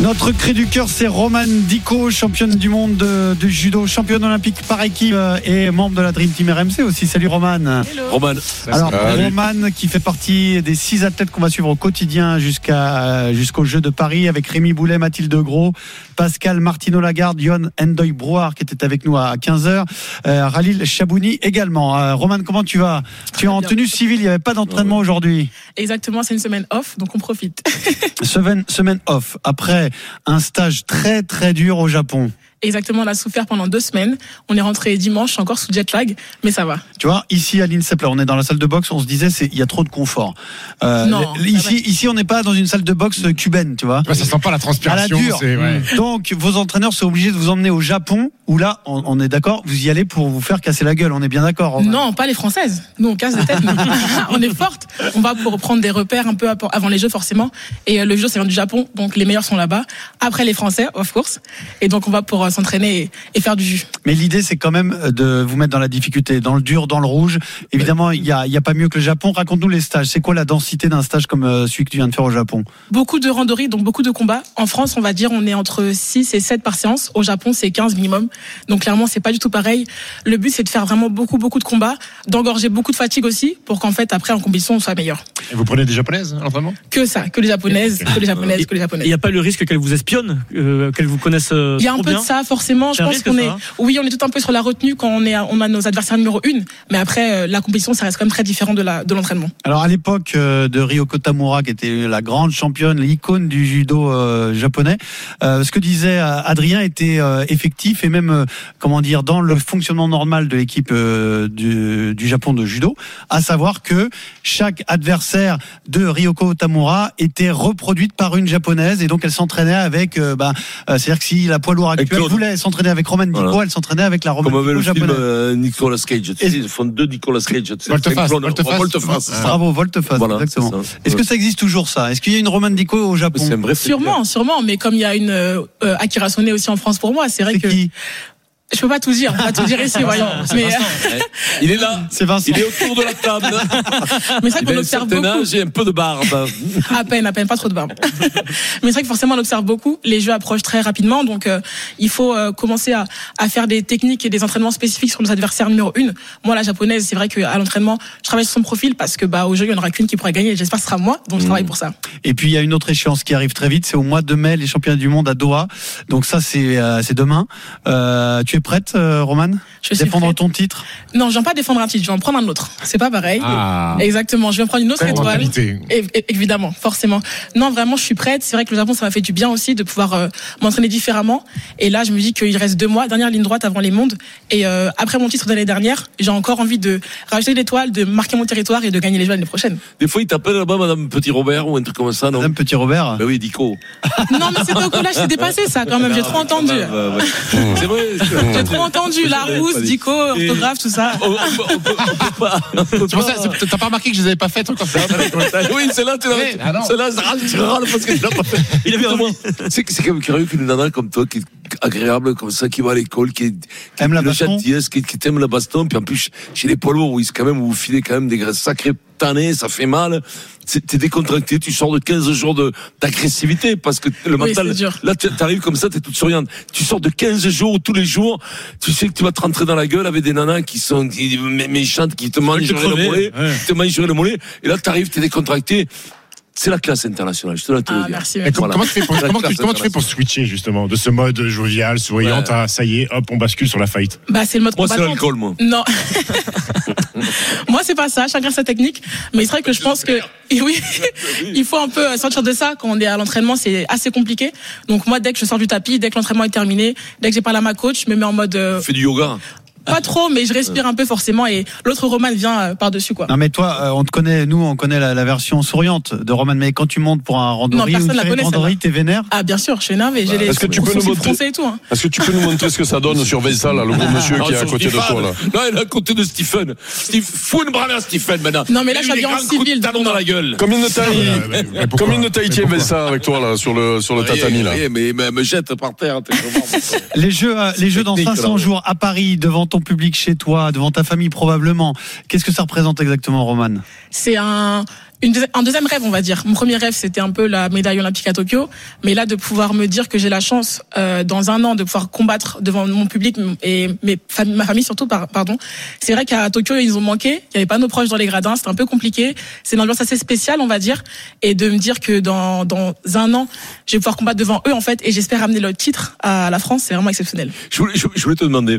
Notre cri du cœur, c'est Roman Dico, championne du monde de, de judo, championne olympique par équipe euh, et membre de la Dream Team RMC aussi. Salut Roman. Roman. Alors Salut. Roman qui fait partie des six athlètes qu'on va suivre au quotidien jusqu'à euh, jusqu'aux Jeux de Paris avec Rémi Boulet, Mathilde Gros, Pascal Martino Lagarde, Yon Endoy Brouard qui était avec nous à 15h, euh, Ralil Chabouni également. Euh, Roman, comment tu vas? Tu es en bien. tenue civile, il n'y avait pas d'entraînement aujourd'hui. Exactement, c'est une semaine off, donc on profite. Semaine, semaine off après un stage très très dur au Japon. Exactement, on a souffert pendant deux semaines. On est rentré dimanche, encore sous jet lag, mais ça va. Tu vois, ici à l'INSEP, là, on est dans la salle de boxe, on se disait, c'est, il y a trop de confort. Euh, Non, ici, ici, on n'est pas dans une salle de boxe cubaine, tu vois. Ouais, ça sent pas la À la transpiration. dure. c'est- ouais. Donc, vos entraîneurs sont obligés de vous emmener au Japon, où là, on, on est d'accord, vous y allez pour vous faire casser la gueule. On est bien d'accord. Non, pas les Françaises. Nous, on casse des têtes. (laughs) on est fortes. On va pour prendre des repères un peu avant les Jeux, forcément. Et euh, le jeu, c'est du Japon, donc les meilleurs sont là-bas. Après les Français, of course. Et donc, on va pour s'entraîner et, et faire du jus. Mais l'idée, c'est quand même de vous mettre dans la difficulté, dans le dur, dans le rouge. Évidemment, il y a, il y a pas mieux que le Japon. Raconte-nous les stages. C'est quoi la densité d'un stage comme euh, celui que tu viens de faire au Japon? Beaucoup de randonnées, donc beaucoup de combats. En France, on va dire, on est entre 6 et 7 par séance. Au Japon, c'est 15 minimum. Donc, clairement, c'est pas du tout pareil. Le but, c'est de faire vraiment beaucoup, beaucoup de combats, d'engorger beaucoup de fatigue aussi, pour qu'en fait, après, en compétition, on soit meilleur. Et vous prenez des japonaises à l'entraînement Que ça, (laughs) que les japonaises, que les japonaises, que les Il japonaises. n'y a pas le risque qu'elles vous espionnent, euh, qu'elles vous connaissent euh, Il y a un peu bien? de ça, forcément. Je pense qu'on est, hein oui, on est tout un peu sur la retenue quand on est, à- on a nos adversaires numéro une. Mais après, euh, la compétition, ça reste quand même très différent de la, de l'entraînement. Alors à l'époque euh, de Ryoko Tamura, qui était la grande championne, l'icône du judo euh, japonais, euh, ce que disait Adrien était euh, effectif et même, euh, comment dire, dans le fonctionnement normal de l'équipe euh, du, du Japon de judo, à savoir que chaque adversaire de Ryoko Tamura était reproduite par une japonaise et donc elle s'entraînait avec, euh, bah, euh, c'est-à-dire que si la poids lourd actuelle. Voulait s'entraîner avec Roman Diko, Voilà. elle s'entraînait avec la Roman Comme avait le film japonaise. euh, Nicolas Cage. Tu sais, ils font deux Nicolas Cage. tu sais, Volte-face, volte-face. Ça. Bravo, volte-face, Voilà, exactement. Est-ce que ça existe toujours ça? Est-ce qu'il y a une Roman Diko au Japon? Sûrement, sûrement. Mais comme il y a une euh, euh, Akira Sone aussi en France pour moi, c'est vrai que qui? Je peux pas tout dire, on va tout dire ici, (laughs) voyons. Mais, Ouais. Il est là. C'est Vincent. Il est autour de la table. (laughs) mais c'est vrai qu'on observe beaucoup. âge et un peu de barbe. (laughs) À peine, à peine, pas trop de barbe. Mais c'est vrai que forcément, on observe beaucoup. Les jeux approchent très rapidement, donc euh, il faut euh, commencer à, à faire des techniques et des entraînements spécifiques sur nos adversaires numéro une. Moi, la japonaise, c'est vrai qu'à l'entraînement, je travaille sur son profil parce que bah au jeu, il y en aura qu'une qui pourra gagner. J'espère que ce sera moi, donc je travaille pour ça. Et puis il y a une autre échéance qui arrive très vite, c'est au mois de mai les championnats du monde à Doha. Donc ça c'est euh, c'est demain. Euh, tu es prête, euh, Roman? Je suis Défendre prête. ton titre? Non, je viens pas défendre un titre, je vais en prendre un autre. C'est pas pareil. Ah. Exactement, je vais prendre une autre étoile. mentalité. Et- et- évidemment, forcément. Non, vraiment, je suis prête. C'est vrai que le Japon, ça m'a fait du bien aussi de pouvoir euh, m'entraîner différemment. Et là, je me dis qu'il reste deux mois, dernière ligne droite avant les mondes. Et euh, après mon titre de l'année dernière, j'ai encore envie de rajouter l'étoile, de marquer mon territoire et de gagner les jeux l'année prochaine. Des fois, il t'appelle là-bas, Madame Petit Robert ou un truc comme ça, non? Madame Petit Robert? Ben oui, Dico. Non, mais c'était au collège, c'est dépassé ça quand même. J'ai trop entendu. Ouais. C'est vrai. J'ai trop entendu. La rousse, Dico, orthographe, tout ça. T'as pas remarqué que je les avais pas fait, truc comme ça. Oui, c'est là, tu l'as. Oui, ah non. C'est là, c'est râle, tu râles parce que tu l'as pas fait. Il avait envie. C'est que c'est quand même curieux qu'une nana comme toi, qui est agréable, comme ça, qui va à l'école, qui Aime la gentillesse, qui, qui t'aime la baston, puis en plus, chez les poids lourds, où ils, quand même, où vous filez quand même des graisses sacrées tannées, ça fait mal. T'es décontracté, tu sors de 15 jours d'agressivité, parce que le Oui, mental, dur. là, t'arrives comme ça, t'es toute souriante. Tu sors de 15 jours, où tous les jours, tu sais que tu vas te rentrer dans la gueule avec des nanas qui sont qui- mé- méchantes, qui te mangeraient le mollet, ouais. qui te mangeraient le mollet, et là, t'arrives, t'es décontracté. C'est la classe internationale, je te la te le Ah, dire. merci. Et com- Voilà. comment, tu fais pour, (laughs) comment, tu, classe comment tu fais pour switcher justement de ce mode jovial, souriante Ouais. à ça y est, hop, on bascule sur la fight Bah, c'est le mode Moi, c'est l'alcool, moi. Non. (laughs) Moi, c'est pas ça. Chacun sa technique. Mais c'est vrai que je pense que, et (laughs) oui, il faut un peu sortir de ça. Quand on est à l'entraînement, c'est assez compliqué. Donc, moi, dès que je sors du tapis, dès que l'entraînement est terminé, dès que j'ai parlé à ma coach, je me mets en mode, euh, Fais du yoga. Pas trop, mais je respire un peu forcément et l'autre Roman vient euh, par-dessus, quoi. Non mais toi, euh, on te connaît, nous on connaît la, la version souriante de Roman, mais quand tu montes pour un randonnée ou personne une celle-là. t'es vénère? Ah, bien sûr, je suis énervé. J'ai les Est-ce que tu peux nous montrer- et tout, hein. Est-ce que tu peux nous montrer ce que ça donne sur là, le gros monsieur (laughs) qui est à côté de toi, là? Non, il est à côté de Stephen. Steve, fous une branle à Stephen maintenant. Non, mais là, des habillé en civil, talon dans la gueule. Combien de taille, combien de taille tient Vincent avec toi, là, sur le, sur le tatami, là Oui, mais, me jette par terre. (laughs) Les jeux, euh, les jeux dans Technique, 500 là. jours à Paris, devant ton public chez toi, devant ta famille probablement. Qu'est-ce que ça représente exactement, Roman? C'est un un deuxième rêve, on va dire. Mon premier rêve, c'était un peu la médaille olympique à Tokyo, mais là, de pouvoir me dire que j'ai la chance, euh, dans un an, de pouvoir combattre devant mon public et ma famille surtout, par- pardon. C'est vrai qu'à Tokyo, ils ont manqué. Il n'y avait pas nos proches dans les gradins, c'était un peu compliqué. C'est une ambiance assez spéciale, on va dire, et de me dire que dans dans un an, je vais pouvoir combattre devant eux, en fait, et j'espère amener le titre à la France. C'est vraiment exceptionnel. Je voulais, je voulais te demander,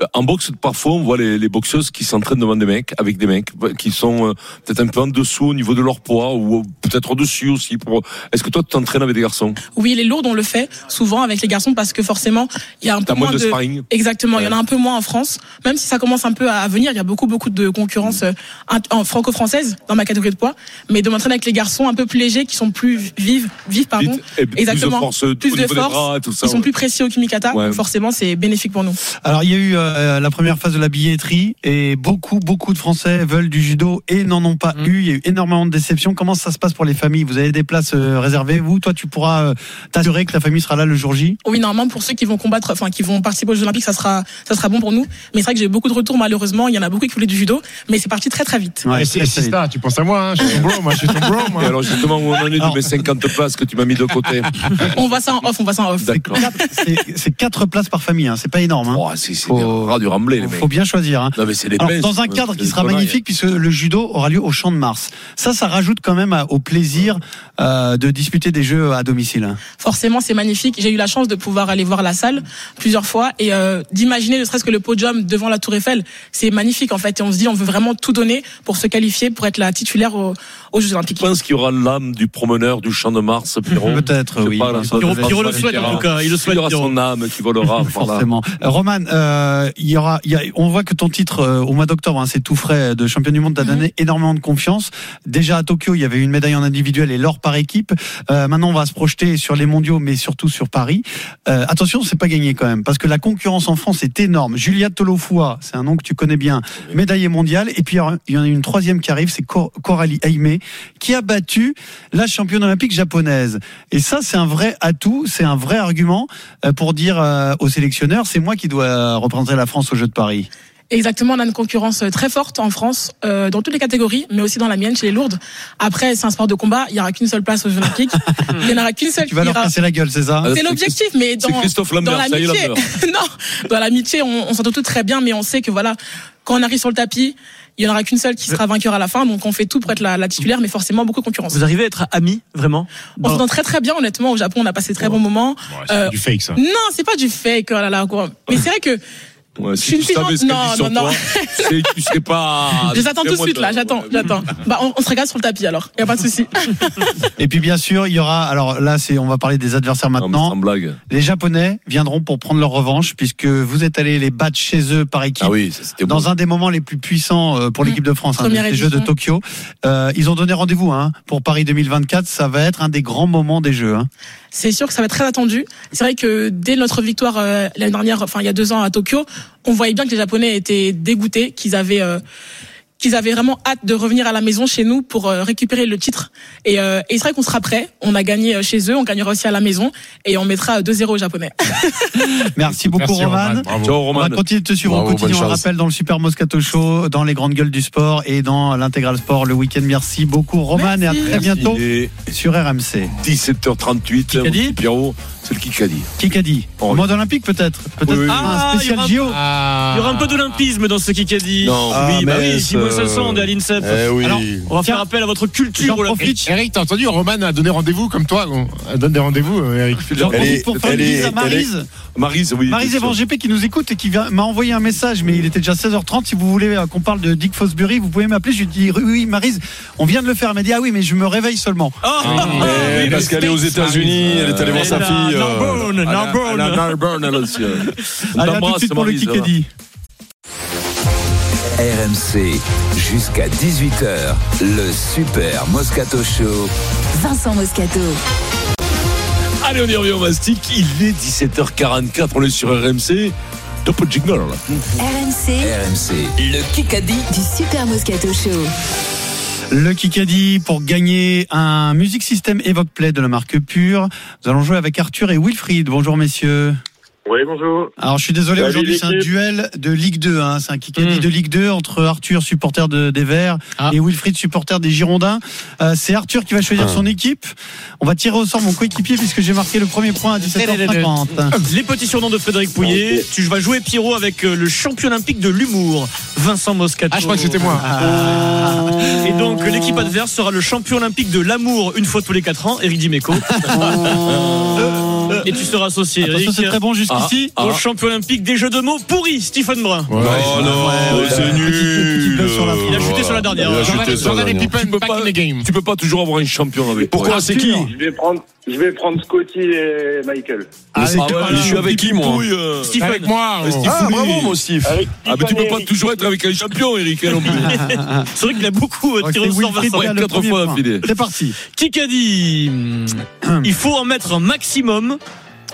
euh, en boxe, parfois, on voit les, les boxeuses qui s'entraînent devant des mecs, avec des mecs, qui sont euh, peut-être un peu en dessous au niveau de de leur poids ou peut-être au-dessus aussi. Pour... Est-ce que toi, tu t'entraînes avec des garçons? Oui, les lourdes, on le fait souvent avec les garçons parce que forcément, il y a un peu T'as moins moins de de. sparring Exactement, il y en a un peu moins en France. Même si ça commence un peu à venir, il y a beaucoup, beaucoup de concurrence euh, en franco-française dans ma catégorie de poids. Mais de m'entraîner avec les garçons un peu plus légers, qui sont plus vives, vifs, pardon. Et plus de Exactement. force Plus de force. bras tout ça, Ils sont plus précis au kimikata. Ouais. donc forcément, c'est bénéfique pour nous. Alors il y a eu euh, la première phase de la billetterie et beaucoup beaucoup de Français veulent du judo et n'en ont pas eu. Il y a eu énormément de déceptions. Comment ça se passe pour les familles? Vous avez des places euh, réservées? Vous, toi, tu pourras euh, t'assurer que ta famille sera là le jour J? Oui, normalement, pour ceux qui vont combattre, enfin, qui vont participer aux Jeux Olympiques, ça sera, ça sera bon pour nous. Mais c'est vrai que j'ai eu beaucoup de retours, malheureusement. Il y en a beaucoup qui voulaient du judo, mais c'est parti très, très vite. Et c'est ça, tu penses à moi, hein, je suis ton bro, moi je suis ton bro. Moi. Et alors justement, où on en est de mes 50 places que tu m'as mis de côté? On voit ça en off, on voit ça en off. D'accord. C'est- C'est quatre places par famille, hein. c'est pas énorme. Hein. Oh, c'est du remblai, les mecs. Faut bien choisir. Hein. Non, mais c'est dans un ouais, cadre qui sera magnifique, puisque le judo aura lieu au Champ de Mars. Ça, ça rajoute quand même au plaisir euh, de disputer des jeux à domicile. Forcément, c'est magnifique. J'ai eu la chance de pouvoir aller voir la salle plusieurs fois et euh, d'imaginer ne serait-ce que le podium devant la Tour Eiffel. C'est magnifique, en fait. Et on se dit, on veut vraiment tout donner pour se qualifier, pour être la titulaire aux, aux Jeux Olympiques. Tu penses qu'il y aura l'âme du promeneur du champ de Mars, Pierrot? Peut-être, Je oui. pas, là, ça le souhaite, en tout cas, il le souhaite, Il y aura Pierrot. son âme qui volera. (laughs) Forcément. Euh, Roman, euh, il y aura, il y a, on voit que ton titre euh, au mois d'octobre, hein, c'est tout frais de champion du monde, t'a donné énormément de confiance. Déjà à Tokyo, il y avait une médaille en individuel et l'or par équipe. Euh, maintenant, on va se projeter sur les mondiaux, mais surtout sur Paris. Euh, attention, c'est pas gagné quand même, parce que la concurrence en France est énorme. Julia Tolofua, c'est un nom que tu connais bien, médaillée mondiale. Et puis il y en a une troisième qui arrive, c'est Cor- Coralie Aimé, qui a battu la championne olympique japonaise. Et ça, c'est un vrai atout, c'est un vrai argument euh, pour dire euh, aux sélectionneurs, c'est moi qui dois représenter la France aux Jeux de Paris. Exactement, on a une concurrence très forte en France, euh, dans toutes les catégories, mais aussi dans la mienne, chez les lourdes. Après, c'est un sport de combat, il y aura qu'une seule place aux Jeux Olympiques. (laughs) il y en aura qu'une seule Tu vas leur casser la gueule, c'est ça? C'est l'objectif, mais dans, C'est Christophe Lambert, dans ça y est, l'amitié, Lambert. (laughs) non, dans l'amitié, on, on s'entend tous très bien, mais on sait que voilà, quand on arrive sur le tapis, il y en aura qu'une seule qui sera vainqueur à la fin, donc on fait tout pour être la, la titulaire, mais forcément beaucoup de concurrence. Vous arrivez à être amis, vraiment? On s'entend très très bien, honnêtement. Au Japon, on a passé de très bons moments. Euh, C'est du fake ça. Non, c'est pas du fake, oh là là, quoi. Mais (laughs) c'est vrai que Ouais, Je suis tu une savais ce non, sur non, non. toi, tu serais pas. (laughs) je les attends tout de suite là, j'attends, j'attends. (laughs) Bah, on, on se regarde sur le tapis alors, y a pas de souci. (laughs) Et puis bien sûr, il y aura. Alors là, c'est on va parler des adversaires maintenant. Sans blague. Les Japonais viendront pour prendre leur revanche puisque vous êtes allés les battre chez eux par équipe. Ah oui, ça, c'était Dans un des moments les plus puissants euh, pour l'équipe de France, hein, des Jeux de. Tokyo. Euh, ils ont donné rendez-vous hein, pour Paris 2024. Ça va être un des grands moments des Jeux. Hein. C'est sûr que ça va être très attendu. C'est vrai que dès notre victoire euh, l'année dernière, enfin il y a deux ans à Tokyo, on voyait bien que les Japonais étaient dégoûtés, qu'ils avaient euh, qu'ils avaient vraiment hâte de revenir à la maison chez nous pour euh, récupérer le titre. Et, euh, et c'est vrai qu'on sera prêt. On a gagné euh, chez eux, on gagnera aussi à la maison et on mettra 2-0 aux Japonais. (laughs) Merci beaucoup Merci, Roman. Roman. Bravo. Ciao, On va Roman. continuer de te suivre Bravo, On le chance. rappelle dans le Super Moscato Show, dans les grandes gueules du sport et dans l'intégral sport le week-end. Merci beaucoup Roman et à très bientôt sur RMC. 17h38. Qui a dit mon petit Pierrot, c'est le Kikadi. Oh, Au mode olympique peut-être Peut-être Oui, oui. un Ah, spécial il y JO aura Il y aura un peu d'olympisme dans ce Kikadi. Non. oui, bah oui, mais si vous le sens de l'INSEP. Eh oui. Alors, On va faire appel à votre culture olympique. Eric, t'as entendu Roman a donné rendez-vous comme toi. on- Elle donne des rendez-vous, euh, Eric. J'en profite pour faire une bise à Maryse. Marise, oui. Evan GP qui nous écoute et qui m'a envoyé un message, mais il était déjà 16h30. Si vous voulez euh, qu'on parle de Dick Fosbury, vous pouvez m'appeler. Je lui dis oui, oui, Maryse, on vient de le faire. Elle m'a dit ah oui, mais je me réveille seulement. Oh, Eh, oui, parce le qu'elle est aux. États-unis, elle est allée voir sa Elle a fille. Narbonne, Narbonne. Narbonne, elle aussi. On Allez, à (laughs) tout de suite pour le Kikadi. RMC, jusqu'à 18h, le Super Moscato Show. Vincent Moscato. Allez, on y revient au mastic. Il est 17h44. On est sur RMC. Top jingle. RMC RMC, le Kikadi. du Super Moscato Show. Le Kikadi pour gagner un Music System Evoque Play de la marque Pure. Nous allons jouer avec Arthur et Wilfried. Bonjour messieurs. Oui, bonjour. Alors je suis désolé, aujourd'hui c'est un duel de Ligue 2. Hein. C'est un Kikadi Mm. de Ligue 2 entre Arthur, supporter de, des Verts, Ah. et Wilfried, supporter des Girondins. Euh, c'est Arthur qui va choisir son équipe. On va tirer au sort mon coéquipier puisque j'ai marqué le premier point à 17h50. Les petits surnoms de Frédéric Pouillet. Tu vas jouer Pierrot avec euh, le champion olympique de l'humour, Vincent Moscato. Ah, je crois que c'était moi. Oh. Donc l'équipe adverse sera le champion olympique de l'amour une fois tous les 4 ans, Eric Dimeco. (laughs) Et tu seras associé. C'est très bon jusqu'ici. Ah, ah. Au champion olympique des jeux de mots pourri, Stephen Brun. Oh non, c'est nul. Il a chuté sur la dernière. Tu peux pas toujours avoir un champion avec. Pourquoi C'est qui Je vais prendre. Scotty et Michael. Ah, ah je suis avec qui, moi euh... Steve avec moi. Oh. Ah, bravo, mon Steve. Ah, mais tu peux pas toujours être avec un champion, Eric. Hein, (laughs) c'est vrai qu'il a beaucoup euh, tiré au sort Vincent. quatre fois C'est parti. Qui a dit hum, Il faut en mettre un maximum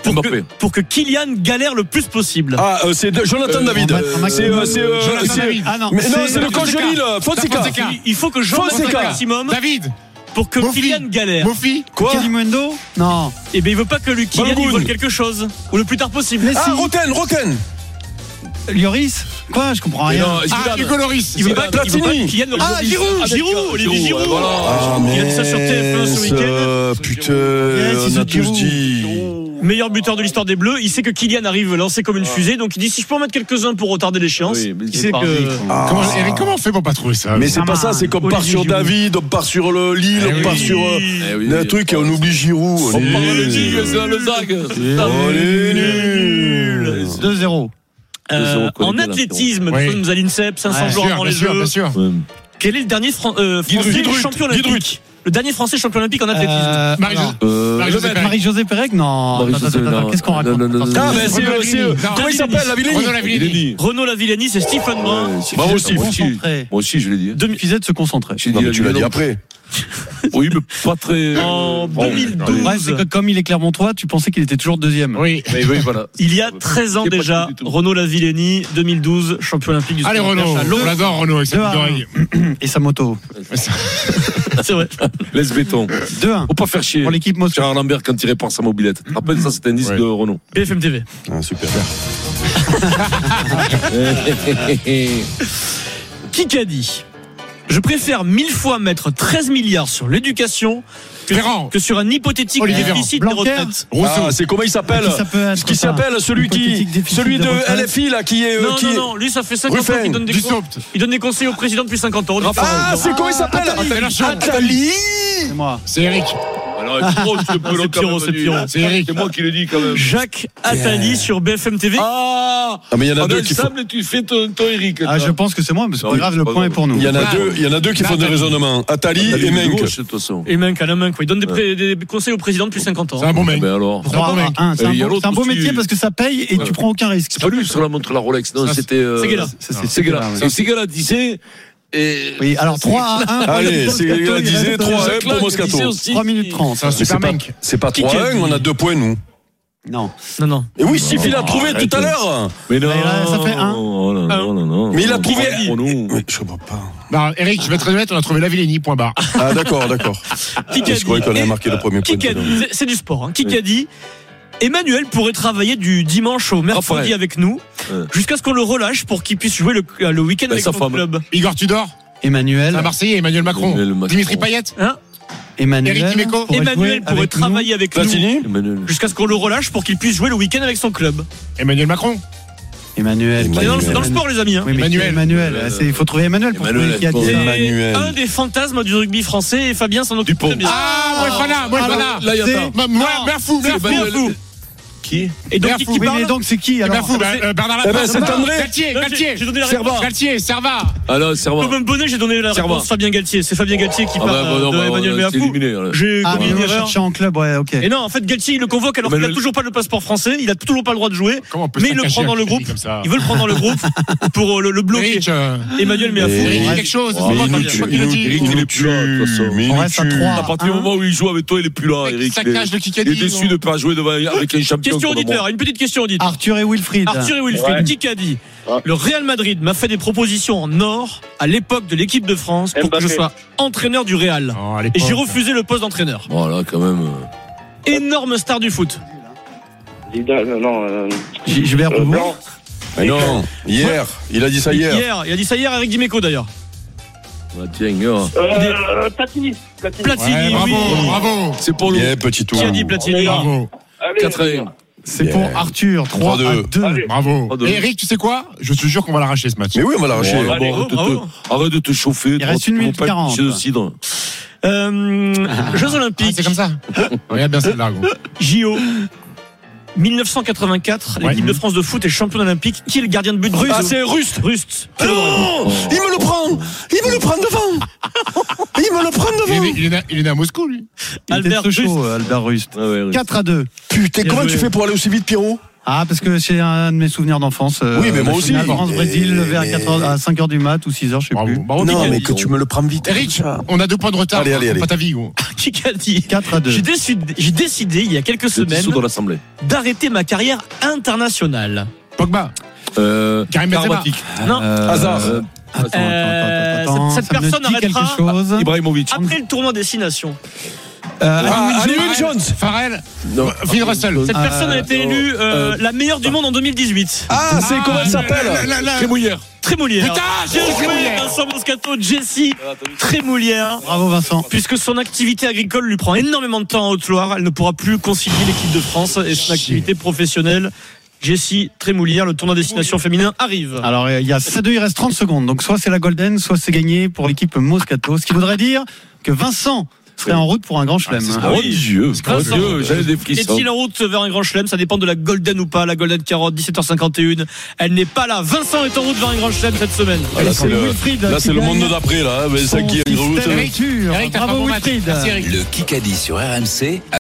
pour que, pour que, Kylian galère le plus possible. Ah, euh, c'est Jonathan euh, David. C'est euh, euh, ah non, c'est le congélie, le Fonseca. Euh, il faut que Jonathan maximum. David pour que Mofi. Kylian galère. Mofi Quoi Kalimundo Non. Et eh bien il veut pas que lui, Kylian il vole quelque chose. Ou le plus tard possible. Mais ah, si. Roten, Roten Lloris Quoi Je comprends rien. Non, ah, Hugo Loris. Il veut pas, il veut pas Kylian Ah, Giroud ah, Giroud Olivier Giroud Il oh, a de ça sur TF1 ce ah, week-end. Putain, on a tous dit. Oh meilleur buteur de l'histoire des Bleus. Il sait que Kylian arrive lancé comme une fusée, donc il dit si je peux en mettre quelques-uns pour retarder l'échéance. Oui, que. Ah. Comment, on fait pour pas trouver ça Mais c'est pas ça, c'est qu'on part sur David, on part sur euh, Lille, eh on part oui. sur euh, eh oui, un truc et on oublie Giroud. On parle de Lille, c'est le On est 2-0. Euh, en athlétisme, nous à l'INSEP, 500 joueurs sûr, dans les jeux. Bien sûr. Quel est le dernier Français champion olympique le dernier français champion olympique en athlétisme euh, Marie-Josée euh, Marie Marie Marie Pérec Non, Marie qu'est-ce qu'on raconte non, non, non, Ah, mais c'est euh, Comment il s'appelle Lavillani Renaud Lavillani, c'est Stephen Brun. Moi bah, aussi, moi aussi, je l'ai dit. Demi de se concentrer. Tu euh, l'as dit après. (laughs) oui, mais pas très. En euh, 2012. Bah, que comme il est Clermontois, tu pensais qu'il était toujours deuxième. Oui. oui, oui voilà. Il y a 13 ans déjà, Renaud Lavilleni, 2012, champion olympique du Allez, Renaud, on l'adore, Renaud, avec ses (clears throat) Et sa moto. (laughs) (laughs) C'est vrai. Laisse béton. 2-1. Faut pas faire chier. Pour l'équipe Moscou. Gérard Lambert quand il répare sa mobilette. Mm-hmm. Rappelle ça, c'est un disque de Renault. BFM TV. Ah, super. (laughs) (laughs) Qui qu'a dit? Je préfère mille fois mettre 13 milliards sur l'éducation que, sur un hypothétique déficit Véran. des ah, c'est comment il s'appelle Ce qui s'appelle celui qui, celui de, LFI là, qui est. Euh, non, non, non, lui ça fait 50 ans qu'il donne des conseils. Il donne des conseils au président depuis 50 ans. Ah, c'est comment il s'appelle Attali. C'est Eric. Ah, alors. Ah, c'est moi qui le dis quand même. Jacques Attali sur BFM TV. Ah, ah mais il y en a deux qui. Tu fais ton, Eric. Je pense que c'est moi, mais c'est le point est pour nous. Il y en a deux, qui font des raisonnements. Attali et Menck. Et il donne des conseils au président depuis 50 ans. C'est un bon. C'est un beau métier parce que ça paye et tu prends aucun risque. C'est pas lui sur la montre la Rolex. Non, c'était. Euh, c'est Segala disait et oui, alors 3 à 1. Allez, c'est la disait 3 à 1 pour Moscato. 3 minutes 30. C'est pas 3 à 1, on a 2 points, nous. Non. Non, non. Et oui, Sif, il a ah, trouvé tout à l'heure. Mais non. ça fait 1. Non, non, non. Mais il a trouvé. Mais je comprends pas. Bah, Eric, je vais te honnête, on a trouvé la Villénie, point barre. Ah, d'accord, d'accord. Je croyais qu'on avait marqué le euh, premier point. C'est du sport. hein. Qui a dit Emmanuel pourrait travailler du dimanche au mercredi ah, avec nous jusqu'à ce qu'on le relâche pour qu'il puisse jouer le, euh, week-end bah, avec notre club. Igor Tudor Emmanuel. À Marseille, Emmanuel Macron. Dimitri Payet hein Emmanuel, Eric pourrait, Emmanuel pourrait travailler avec Platini. nous jusqu'à ce qu'on le relâche pour qu'il puisse jouer le week-end avec son club. Emmanuel Macron. Emmanuel. C'est dans, le sport, les amis. Hein. Emmanuel. Emmanuel. Ah, il faut trouver Emmanuel pour Emmanuel, qui a Emmanuel. un des fantasmes du rugby français. Et Fabien s'en occupe très bien. Ah, moi, je là, moi. Là, il y a pas. Moi, Merfou, Merfou. Et donc, c'est qui eh ben, eh ben, Bernard eh ben, Laporte. C'est André. Galtier, Galtier. J'ai. Galtier, Serva. Alors, Serva. Comme bonnet, j'ai donné la réponse. Fabien Galtier. C'est Fabien Galtier qui ah parle bah, bah, euh, de bah, Emmanuel Méafou. J'ai commis ah, une erreur. en club, ouais, ok. Et non, en fait, Galtier, il le convoque alors qu'il n'a toujours pas le passeport français. Il a toujours pas le droit de jouer. Mais il le prend dans le groupe. Il veut le prendre dans le groupe (laughs) pour euh, le bloquer. Emmanuel Méafou. Quelque chose. Il est plus là. À partir du moment où il joue avec toi, il est plus là, Eric. Il est déçu de ne pas jouer avec un champion une petite question auditeur. Arthur et Wilfried. Arthur et Wilfried, qui a dit. Le Real Madrid m'a fait des propositions en or à l'époque de l'équipe de France pour que je sois entraîneur du Real. Oh, et j'ai refusé le poste d'entraîneur. Voilà, quand même. Euh. Énorme star du foot. Euh, non, euh, Gilbert euh, non, hier, il a dit ça hier. Hier, il a dit ça hier, Eric Dimeco d'ailleurs. Bah, tiens, oh. euh, Platini. Platini, Platini bravo, bravo. C'est pour nous. Petit tour. Qui a dit Platini Bravo. 4 1. C'est pour Arthur. 3, 2. Bravo. Eric, tu sais quoi? Je te jure qu'on va l'arracher ce match. Mais oui, on va l'arracher. Arrête, de te chauffer. Il reste une minute 40. Euh, Jeux ah, Olympiques. C'est comme ça. (laughs) Regarde bien cette largue. JO. 1984, l'équipe de France de foot est championne olympique. Qui est le gardien de but Ruste. Ah, Ah, c'est Rust. Rust. Non Il me le prend Il me le prend devant (laughs) Il me le prend devant il est né- il est né à Moscou, lui. Albert Rust. Albert Rust. Ouais, ouais. 4 à 2. Putain, comment joué. tu fais pour aller aussi vite, Pierrot? Ah, parce que c'est un de mes souvenirs d'enfance. euh, Oui, mais moi la aussi. France-Brésil, levé à, mais- 4 heures- à 5h du mat ou 6h, je sais Bravo, plus. bravo, Non, mais que tu me le prends vite. Eric, on a deux points de retard. Allez, allez, allez. Pas ta vie, gros. Qui a dit 4 à 2. J'ai décidé, j'ai décidé il y a quelques semaines d'arrêter ma carrière internationale. Pogba. Euh, Karim Benzema. Non. Hasard. Euh, Attends, attends, Euh, attends, attends, cette- personne arrêtera- chose. Ibrahimovic. Après le tournoi Destination, Euh, Ah, Ali Ali Jones Farrell. Non. Phil Russell. cette Ah, personne a été non, élue euh, euh, la meilleure du monde en 2018. Ah, c'est comment elle s'appelle Crémouillère. Trémoulière. Putain, c'est joué. Vincent Moscato, Jessie Trémoulière. Bravo Vincent. Puisque son activité agricole lui prend énormément de temps en Haute-Loire, elle ne pourra plus concilier l'équipe de France et son activité professionnelle. Jessie Trémoulière, le tournoi destination féminin arrive. Alors il y a 2 il reste 30 secondes. Donc soit c'est la Golden, soit c'est gagné pour l'équipe Moscato. Ce qui voudrait dire que Vincent serait en route pour un grand chelem. Ah, j'avais des frissons. Est-il en route vers un grand chelem? Ça dépend de la Golden ou pas. La Golden Carotte, 17h51. Elle n'est pas là. Vincent est en route vers un grand chelem cette semaine. Ah, Là, c'est le, Wilfried là, qui c'est le gagne monde d'après, là. hein, Mais ça qui est en route. Bravo. Wilfried. Merci, Eric. Le Kikadi sur RMC